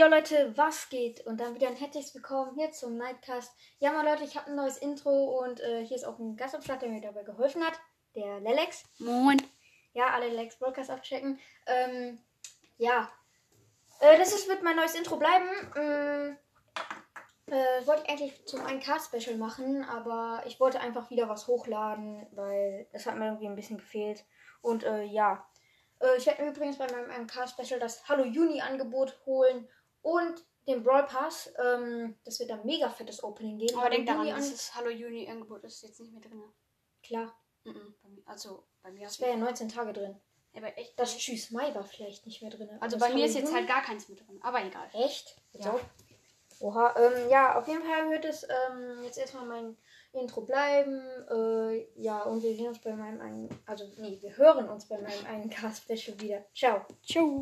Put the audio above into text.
Hallo Leute, was geht? Und dann wieder ein herzliches Willkommen hier zum Nightcast. Ja, mal Leute, ich habe ein neues Intro und äh, hier ist auch ein Gast am Start, der mir dabei geholfen hat. Der Lelex. Moin. Ja, alle Lelex Podcast abchecken. Ähm, ja. Äh, das ist, wird mein neues Intro bleiben. Ähm, äh, wollte ich eigentlich zum 1K-Special machen, aber ich wollte einfach wieder was hochladen, weil es hat mir irgendwie ein bisschen gefehlt. Und äh, ja. Äh, ich werde mir übrigens bei meinem 1K-Special das Hallo Juni-Angebot holen und den Brawl Pass. Ähm, das wird ein mega fettes Opening geben. Aber Hallo denk daran, Juni dass das Hallo Juni Angebot ist jetzt nicht mehr drin. Klar, Mhm, bei mir, also bei mir es ist wäre ja 19 Tage drin. aber echt. Das Tschüss Mai war vielleicht nicht mehr drin. also bei mir ist jetzt Juni- halt gar keins mit drin. Aber egal. Echt? Jetzt Ja. auch? Oha, ähm, ja, auf jeden Fall wird es ähm, jetzt erstmal mein Intro bleiben. Äh, ja, und wir sehen uns bei meinem einen, also nee, wir hören uns bei meinem einen Cast Special wieder. Ciao. Ciao.